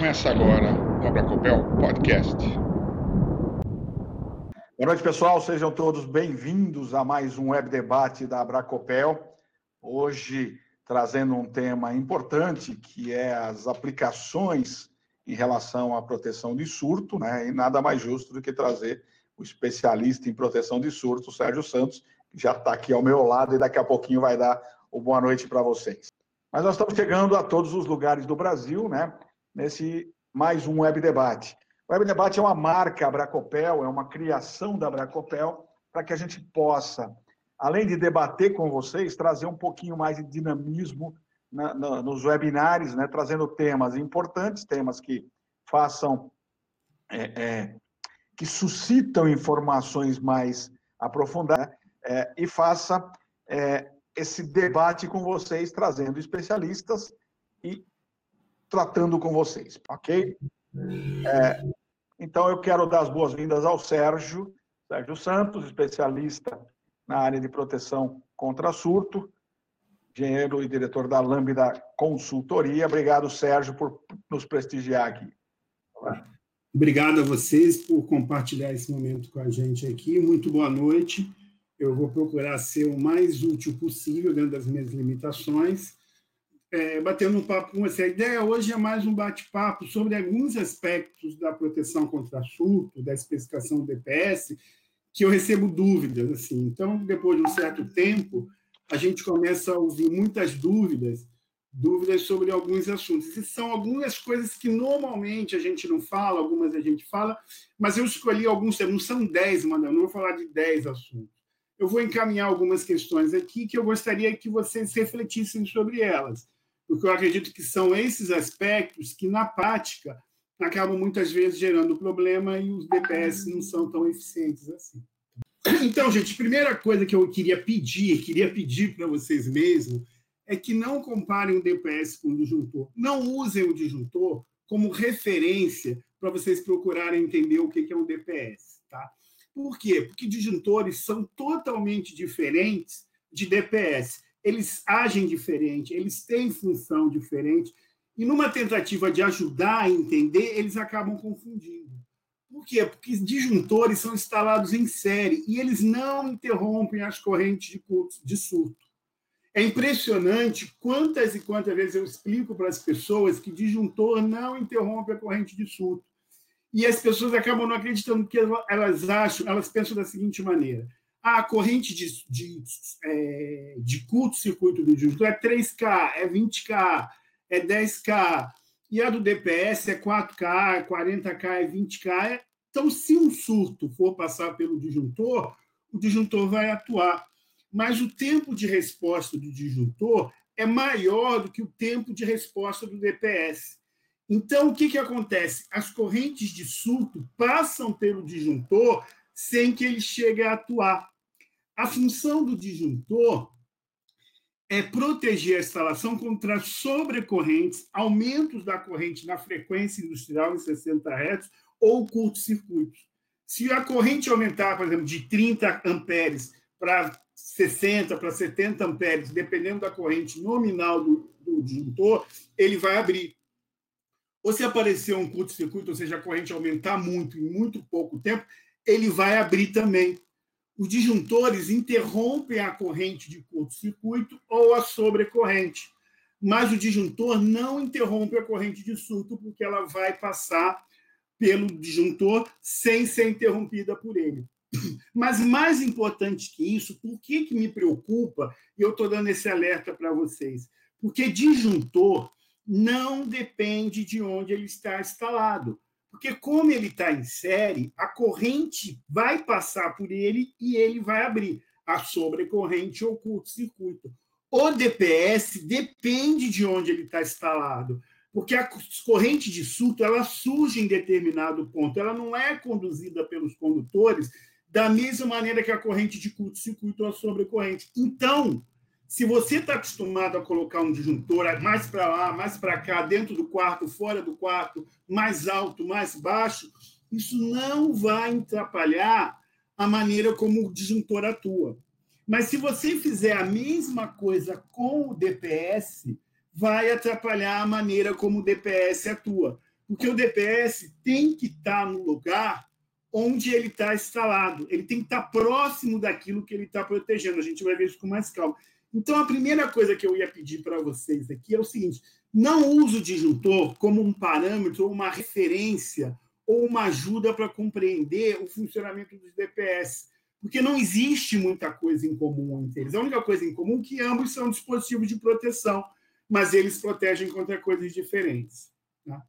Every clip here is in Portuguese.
Começa agora o Abracopel Podcast. Boa noite, pessoal. Sejam todos bem-vindos a mais um web debate da Abracopel. Hoje trazendo um tema importante que é as aplicações em relação à proteção de surto, né? E nada mais justo do que trazer o especialista em proteção de surto, Sérgio Santos, que já está aqui ao meu lado e daqui a pouquinho vai dar o boa noite para vocês. Mas nós estamos chegando a todos os lugares do Brasil, né? Nesse mais um Web Debate. O Web Debate é uma marca Abracopel, é uma criação da Abracopel, para que a gente possa, além de debater com vocês, trazer um pouquinho mais de dinamismo na, na, nos webinários, né? trazendo temas importantes, temas que façam, é, é, que suscitam informações mais aprofundadas, né? é, e faça é, esse debate com vocês, trazendo especialistas e tratando com vocês, ok? É, então, eu quero dar as boas-vindas ao Sérgio, Sérgio Santos, especialista na área de proteção contra surto, engenheiro e diretor da Lambda Consultoria. Obrigado, Sérgio, por nos prestigiar aqui. Obrigado a vocês por compartilhar esse momento com a gente aqui. Muito boa noite. Eu vou procurar ser o mais útil possível dentro das minhas limitações. É, batendo um papo com você. A ideia hoje é mais um bate-papo sobre alguns aspectos da proteção contra surto, da especificação do DPS, que eu recebo dúvidas. Assim. Então, depois de um certo tempo, a gente começa a ouvir muitas dúvidas, dúvidas sobre alguns assuntos. E são algumas coisas que normalmente a gente não fala, algumas a gente fala, mas eu escolhi alguns, não são dez, mano, não vou falar de dez assuntos eu vou encaminhar algumas questões aqui que eu gostaria que vocês refletissem sobre elas, porque eu acredito que são esses aspectos que, na prática, acabam muitas vezes gerando problema e os DPS não são tão eficientes assim. Então, gente, a primeira coisa que eu queria pedir, queria pedir para vocês mesmos, é que não comparem o DPS com o disjuntor. Não usem o disjuntor como referência para vocês procurarem entender o que é um DPS, tá? Por quê? Porque disjuntores são totalmente diferentes de DPS. Eles agem diferente, eles têm função diferente, e numa tentativa de ajudar a entender, eles acabam confundindo. Por quê? Porque disjuntores são instalados em série e eles não interrompem as correntes de, curso, de surto. É impressionante quantas e quantas vezes eu explico para as pessoas que disjuntor não interrompe a corrente de surto. E as pessoas acabam não acreditando porque elas acham, elas pensam da seguinte maneira: a corrente de, de, é, de curto-circuito do disjuntor é 3K, é 20K, é 10K, e a do DPS é 4K, é 40K, é 20K. Então, se um surto for passar pelo disjuntor, o disjuntor vai atuar. Mas o tempo de resposta do disjuntor é maior do que o tempo de resposta do DPS. Então, o que, que acontece? As correntes de surto passam pelo disjuntor sem que ele chegue a atuar. A função do disjuntor é proteger a instalação contra sobrecorrentes, aumentos da corrente na frequência industrial em 60 Hz ou curto-circuito. Se a corrente aumentar, por exemplo, de 30 amperes para 60, para 70 amperes, dependendo da corrente nominal do, do disjuntor, ele vai abrir ou se aparecer um curto-circuito, ou seja, a corrente aumentar muito em muito pouco tempo, ele vai abrir também. Os disjuntores interrompem a corrente de curto-circuito ou a sobrecorrente, mas o disjuntor não interrompe a corrente de surto, porque ela vai passar pelo disjuntor sem ser interrompida por ele. Mas mais importante que isso, por que, que me preocupa, e eu estou dando esse alerta para vocês? Porque disjuntor não depende de onde ele está instalado. Porque, como ele está em série, a corrente vai passar por ele e ele vai abrir a sobrecorrente ou curto-circuito. O DPS depende de onde ele está instalado, porque a corrente de surto ela surge em determinado ponto, ela não é conduzida pelos condutores da mesma maneira que a corrente de curto-circuito ou a sobrecorrente. Então, se você está acostumado a colocar um disjuntor mais para lá, mais para cá, dentro do quarto, fora do quarto, mais alto, mais baixo, isso não vai atrapalhar a maneira como o disjuntor atua. Mas se você fizer a mesma coisa com o DPS, vai atrapalhar a maneira como o DPS atua. Porque o DPS tem que estar no lugar onde ele está instalado. Ele tem que estar próximo daquilo que ele está protegendo. A gente vai ver isso com mais calma. Então, a primeira coisa que eu ia pedir para vocês aqui é o seguinte: não use o disjuntor como um parâmetro uma referência ou uma ajuda para compreender o funcionamento dos DPS, porque não existe muita coisa em comum entre eles. A única coisa em comum é que ambos são dispositivos de proteção, mas eles protegem contra coisas diferentes. Tá?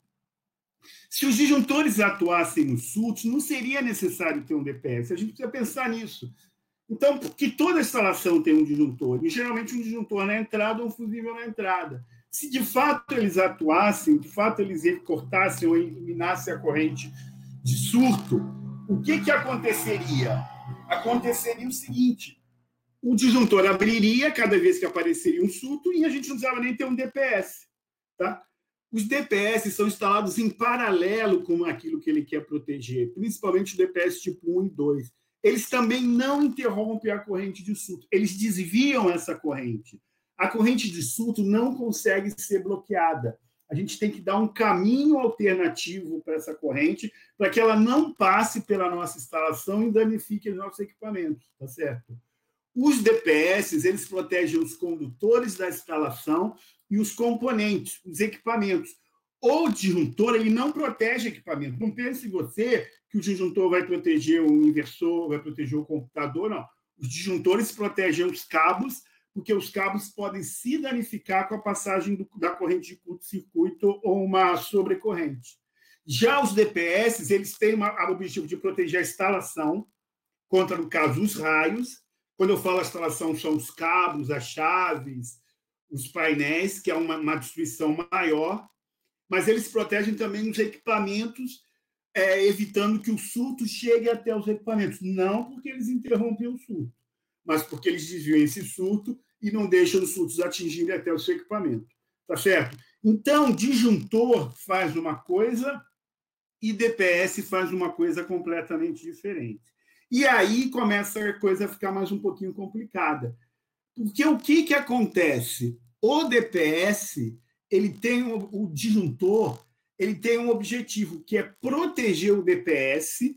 Se os disjuntores atuassem nos surtos, não seria necessário ter um DPS. A gente precisa pensar nisso. Então, que toda instalação tem um disjuntor, e geralmente um disjuntor na entrada ou um fusível na entrada. Se de fato eles atuassem, de fato eles cortassem ou eliminassem a corrente de surto, o que, que aconteceria? Aconteceria o seguinte: o disjuntor abriria cada vez que apareceria um surto e a gente não precisava nem ter um DPS. Tá? Os DPS são instalados em paralelo com aquilo que ele quer proteger, principalmente o DPS tipo 1 e 2. Eles também não interrompem a corrente de surto, eles desviam essa corrente. A corrente de surto não consegue ser bloqueada. A gente tem que dar um caminho alternativo para essa corrente, para que ela não passe pela nossa instalação e danifique os nossos equipamentos, tá certo? Os DPS, eles protegem os condutores da instalação e os componentes, os equipamentos. O disjuntor ele não protege equipamento. Não pense você que o disjuntor vai proteger o inversor, vai proteger o computador, não. Os disjuntores protegem os cabos, porque os cabos podem se danificar com a passagem do, da corrente de curto-circuito ou uma sobrecorrente. Já os DPS, eles têm o objetivo de proteger a instalação contra, no caso, os raios. Quando eu falo instalação, são os cabos, as chaves, os painéis, que é uma, uma destruição maior, mas eles protegem também os equipamentos, é, evitando que o surto chegue até os equipamentos. Não porque eles interrompem o surto, mas porque eles desviam esse surto e não deixam os surtos atingirem até o seu equipamento. Tá certo? Então, disjuntor faz uma coisa e DPS faz uma coisa completamente diferente. E aí começa a coisa a ficar mais um pouquinho complicada, porque o que, que acontece? O DPS ele tem o, o disjuntor, ele tem um objetivo que é proteger o DPS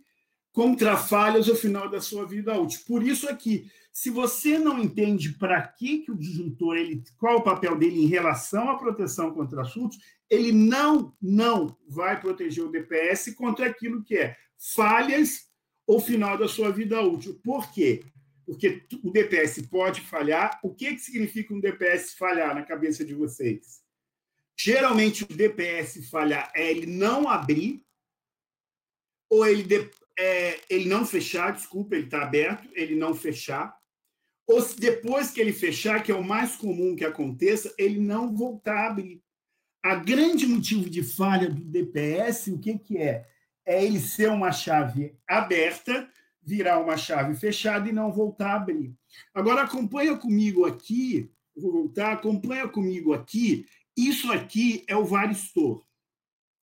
contra falhas ao final da sua vida útil. Por isso aqui, se você não entende para que, que o disjuntor, ele, qual o papel dele em relação à proteção contra assuntos, ele não, não vai proteger o DPS contra aquilo que é falhas ao final da sua vida útil. Por quê? porque o DPS pode falhar. O que, que significa um DPS falhar na cabeça de vocês? Geralmente, o DPS falhar é ele não abrir, ou ele, de, é, ele não fechar, desculpa, ele está aberto, ele não fechar. Ou se depois que ele fechar, que é o mais comum que aconteça, ele não voltar a abrir. A grande motivo de falha do DPS, o que, que é? É ele ser uma chave aberta, virar uma chave fechada e não voltar a abrir. Agora acompanha comigo aqui, vou voltar, acompanha comigo aqui. Isso aqui é o varistor,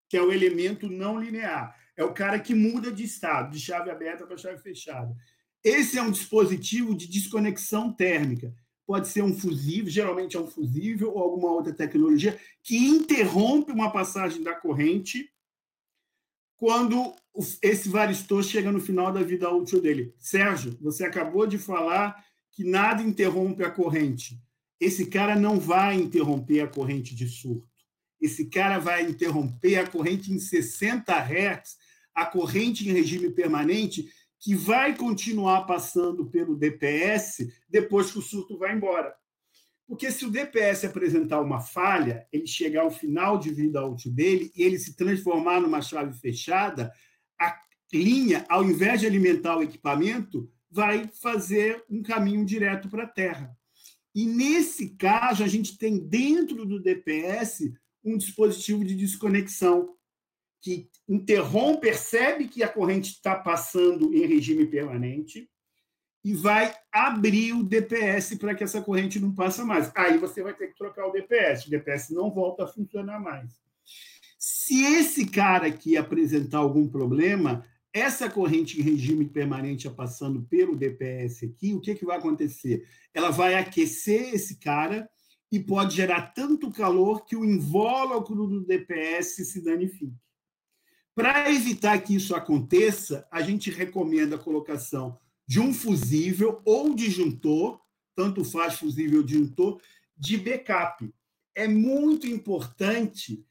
que é o elemento não linear. É o cara que muda de estado, de chave aberta para chave fechada. Esse é um dispositivo de desconexão térmica. Pode ser um fusível, geralmente é um fusível ou alguma outra tecnologia que interrompe uma passagem da corrente quando esse varistor chega no final da vida útil dele. Sérgio, você acabou de falar que nada interrompe a corrente. Esse cara não vai interromper a corrente de surto. Esse cara vai interromper a corrente em 60 Hz, a corrente em regime permanente, que vai continuar passando pelo DPS depois que o surto vai embora. Porque se o DPS apresentar uma falha, ele chegar ao final de vida útil dele e ele se transformar numa chave fechada, a linha, ao invés de alimentar o equipamento, vai fazer um caminho direto para a Terra. E nesse caso, a gente tem dentro do DPS um dispositivo de desconexão que interrompe, percebe que a corrente está passando em regime permanente, e vai abrir o DPS para que essa corrente não passe mais. Aí você vai ter que trocar o DPS, o DPS não volta a funcionar mais. Se esse cara aqui apresentar algum problema, essa corrente em regime permanente passando pelo DPS aqui, o que, que vai acontecer? Ela vai aquecer esse cara e pode gerar tanto calor que o invólucro do DPS se danifique. Para evitar que isso aconteça, a gente recomenda a colocação de um fusível ou disjuntor, tanto faz fusível ou disjuntor, de backup. É muito importante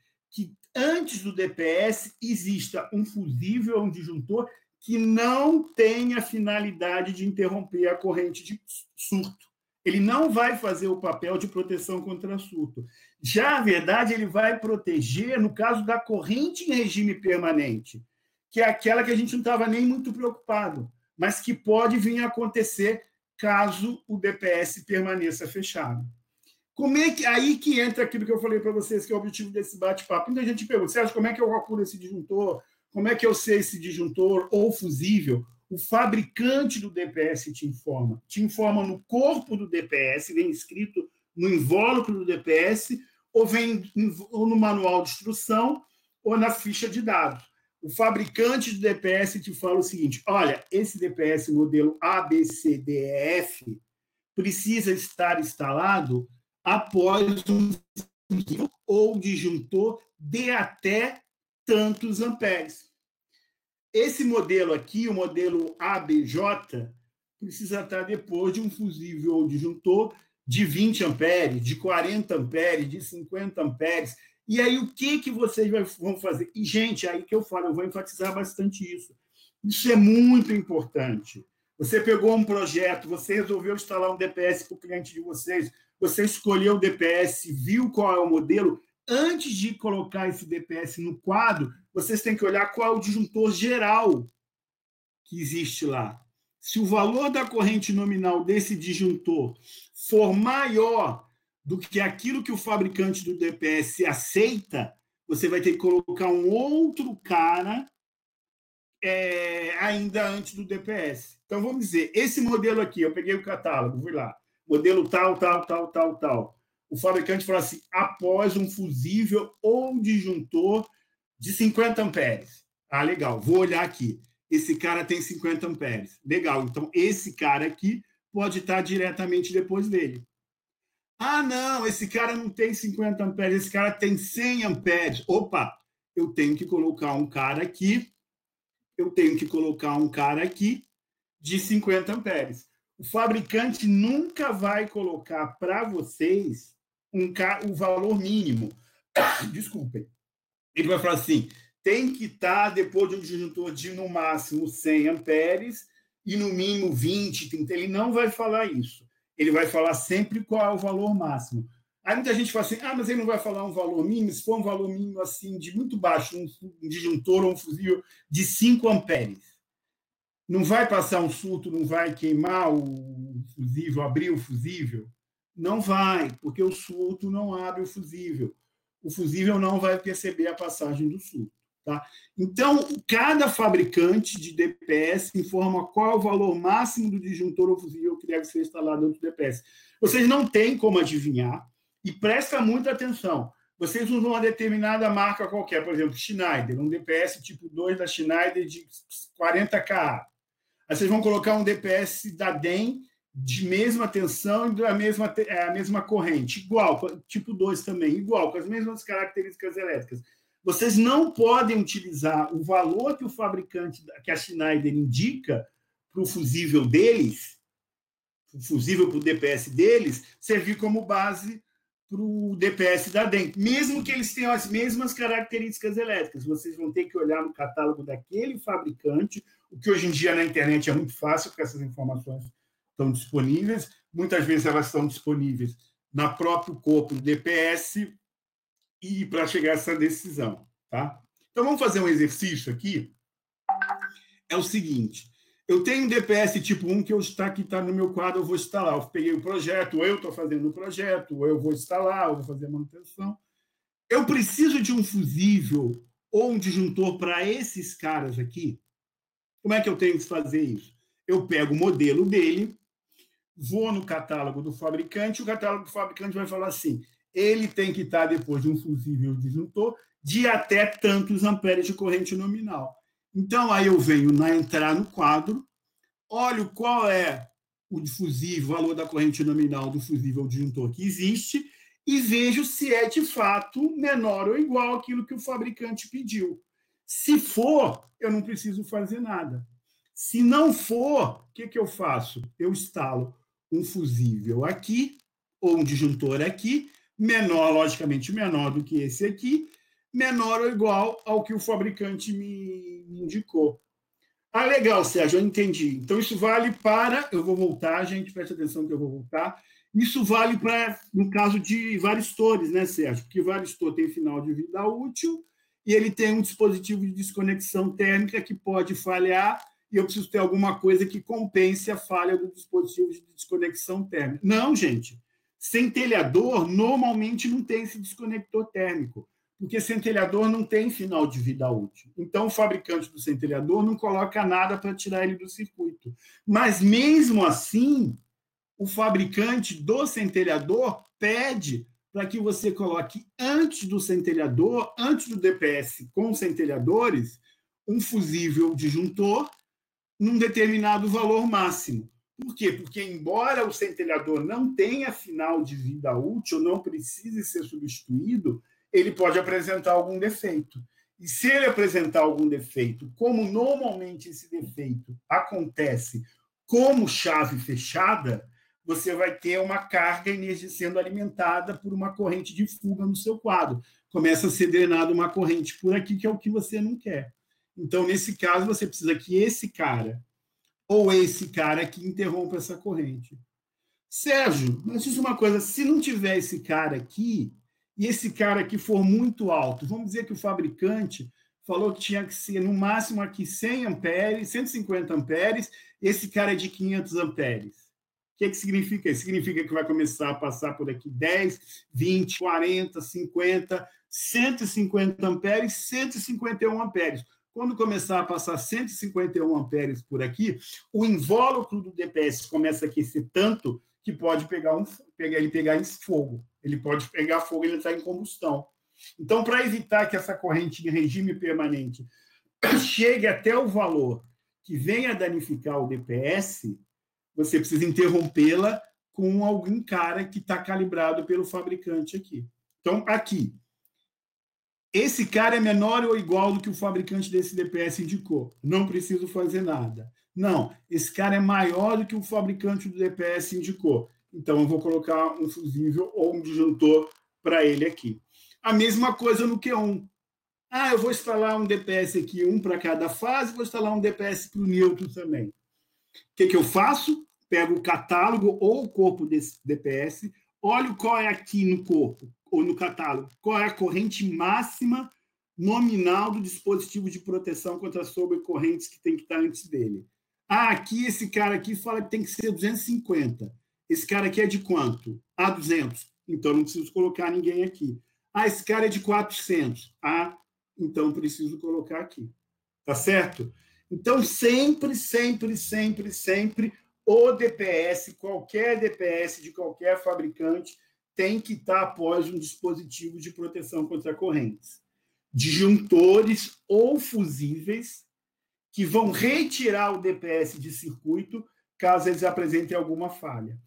antes do DPS exista um fusível ou um disjuntor que não tenha finalidade de interromper a corrente de surto. Ele não vai fazer o papel de proteção contra surto. Já a verdade, ele vai proteger no caso da corrente em regime permanente, que é aquela que a gente não estava nem muito preocupado, mas que pode vir a acontecer caso o DPS permaneça fechado. Como é que aí que entra aquilo que eu falei para vocês, que é o objetivo desse bate-papo? Muita gente pergunta, Sérgio, como é que eu calculo esse disjuntor? Como é que eu sei esse disjuntor ou fusível? O fabricante do DPS te informa. Te informa no corpo do DPS, vem escrito no invólucro do DPS, ou vem ou no manual de instrução, ou na ficha de dados. O fabricante do DPS te fala o seguinte: olha, esse DPS modelo ABCDF precisa estar instalado após um ou disjuntor de até tantos amperes. Esse modelo aqui, o modelo ABJ, precisa estar depois de um fusível ou disjuntor de 20 amperes, de 40 amperes, de 50 amperes. E aí, o que, que vocês vão fazer? E, gente, aí que eu falo, eu vou enfatizar bastante isso. Isso é muito importante. Você pegou um projeto, você resolveu instalar um DPS para o cliente de vocês, você escolheu o DPS, viu qual é o modelo, antes de colocar esse DPS no quadro, vocês têm que olhar qual é o disjuntor geral que existe lá. Se o valor da corrente nominal desse disjuntor for maior do que aquilo que o fabricante do DPS aceita, você vai ter que colocar um outro cara é, ainda antes do DPS. Então, vamos dizer, esse modelo aqui, eu peguei o catálogo, fui lá, modelo tal, tal, tal, tal, tal o fabricante fala assim, após um fusível ou disjuntor de 50 amperes. Ah, legal, vou olhar aqui. Esse cara tem 50 amperes. Legal, então esse cara aqui pode estar diretamente depois dele. Ah, não, esse cara não tem 50 amperes, esse cara tem 100 amperes. Opa, eu tenho que colocar um cara aqui, eu tenho que colocar um cara aqui de 50 amperes. O fabricante nunca vai colocar para vocês um, o valor mínimo. Desculpem. Ele vai falar assim: tem que estar depois de um disjuntor de no máximo 100 amperes e no mínimo 20, 30. Ele não vai falar isso. Ele vai falar sempre qual é o valor máximo. Aí muita gente fala assim: ah, mas ele não vai falar um valor mínimo. Se for um valor mínimo assim, de muito baixo, um, um disjuntor ou um fusível de 5 amperes, não vai passar um surto, não vai queimar o fusível, abrir o fusível? Não vai, porque o surto não abre o fusível. O fusível não vai perceber a passagem do surto. Tá? Então, cada fabricante de DPS informa qual é o valor máximo do disjuntor ou fusível que deve ser instalado dentro do DPS. Vocês não têm como adivinhar, e presta muita atenção. Vocês usam uma determinada marca qualquer, por exemplo, Schneider, um DPS tipo 2 da Schneider de 40K. Aí vocês vão colocar um DPS da DEM de mesma tensão e da mesma, é, a mesma corrente, igual, tipo 2 também, igual, com as mesmas características elétricas. Vocês não podem utilizar o valor que o fabricante, que a Schneider indica para o fusível deles, o fusível para o DPS deles, servir como base para o DPS da DEM. Mesmo que eles tenham as mesmas características elétricas, vocês vão ter que olhar no catálogo daquele fabricante, o que hoje em dia na internet é muito fácil, porque essas informações estão disponíveis, muitas vezes elas estão disponíveis na próprio corpo do DPS e para chegar a essa decisão, tá? Então vamos fazer um exercício aqui. É o seguinte, eu tenho um DPS tipo 1 que eu está que está no meu quadro, eu vou instalar. Eu peguei o projeto, ou eu estou fazendo o projeto, ou eu vou instalar, ou vou fazer a manutenção. Eu preciso de um fusível ou um disjuntor para esses caras aqui. Como é que eu tenho que fazer isso? Eu pego o modelo dele, vou no catálogo do fabricante, o catálogo do fabricante vai falar assim: ele tem que estar depois de um fusível disjuntor de até tantos amperes de corrente nominal. Então, aí eu venho na entrar no quadro, olho qual é o fusível, o valor da corrente nominal do fusível disjuntor que existe e vejo se é de fato menor ou igual àquilo que o fabricante pediu. Se for, eu não preciso fazer nada. Se não for, o que, que eu faço? Eu instalo um fusível aqui, ou um disjuntor aqui, menor, logicamente menor do que esse aqui, menor ou igual ao que o fabricante me indicou. Ah, legal, Sérgio, eu entendi. Então, isso vale para. Eu vou voltar, gente, preste atenção que eu vou voltar. Isso vale para, no caso de varistores, né, Sérgio? Porque varistor tem final de vida útil e ele tem um dispositivo de desconexão térmica que pode falhar e eu preciso ter alguma coisa que compense a falha do dispositivo de desconexão térmica. Não, gente. Centelhador normalmente não tem esse desconector térmico porque centelhador não tem final de vida útil. Então, o fabricante do centelhador não coloca nada para tirar ele do circuito. Mas, mesmo assim, o fabricante do centelhador pede para que você coloque antes do centelhador, antes do DPS com centelhadores, um fusível disjuntor num determinado valor máximo. Por quê? Porque, embora o centelhador não tenha final de vida útil, não precise ser substituído, ele pode apresentar algum defeito. E se ele apresentar algum defeito, como normalmente esse defeito acontece como chave fechada, você vai ter uma carga sendo alimentada por uma corrente de fuga no seu quadro. Começa a ser drenada uma corrente por aqui, que é o que você não quer. Então, nesse caso, você precisa que esse cara ou esse cara que interrompa essa corrente. Sérgio, mas diz uma coisa: se não tiver esse cara aqui, e esse cara aqui for muito alto, vamos dizer que o fabricante falou que tinha que ser no máximo aqui 100 amperes, 150 amperes, esse cara é de 500 amperes. Que, que significa isso? Significa que vai começar a passar por aqui 10, 20, 40, 50, 150 amperes, 151 amperes. Quando começar a passar 151 amperes por aqui, o invólucro do DPS começa a aquecer tanto que pode pegar um, pegar, ele pegar em fogo. Ele pode pegar fogo e ele está em combustão. Então, para evitar que essa corrente em regime permanente chegue até o valor que venha danificar o DPS, você precisa interrompê-la com algum cara que está calibrado pelo fabricante aqui. Então, aqui, esse cara é menor ou igual do que o fabricante desse DPS indicou. Não preciso fazer nada. Não, esse cara é maior do que o fabricante do DPS indicou. Então, eu vou colocar um fusível ou um disjuntor para ele aqui. A mesma coisa no Q1. Ah, eu vou instalar um DPS aqui, um para cada fase, vou instalar um DPS para o neutro também. O que, que eu faço? Pego o catálogo ou o corpo desse DPS, olho qual é aqui no corpo ou no catálogo, qual é a corrente máxima nominal do dispositivo de proteção contra sobrecorrentes que tem que estar antes dele. Ah, aqui esse cara aqui fala que tem que ser 250. Esse cara aqui é de quanto? Ah, 200. Então não preciso colocar ninguém aqui. Ah, esse cara é de 400. Ah, então preciso colocar aqui. Tá certo? Então sempre, sempre, sempre, sempre o DPS, qualquer DPS de qualquer fabricante tem que estar após um dispositivo de proteção contra correntes. Disjuntores ou fusíveis que vão retirar o DPS de circuito caso eles apresentem alguma falha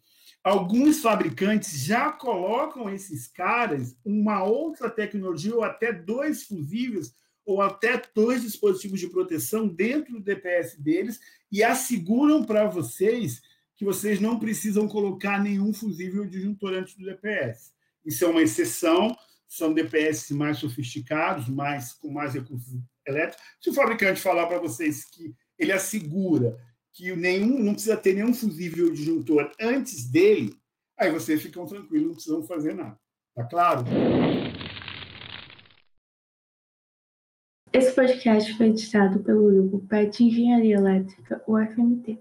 alguns fabricantes já colocam esses caras uma outra tecnologia, ou até dois fusíveis, ou até dois dispositivos de proteção dentro do DPS deles, e asseguram para vocês que vocês não precisam colocar nenhum fusível disjuntor antes do DPS. Isso é uma exceção, são DPS mais sofisticados, mais com mais recursos elétricos. Se o fabricante falar para vocês que ele assegura que nenhum, não precisa ter nenhum fusível disjuntor antes dele, aí vocês ficam tranquilos, não precisam fazer nada. Tá claro? Esse podcast foi editado pelo grupo PET Engenharia Elétrica, UFMT.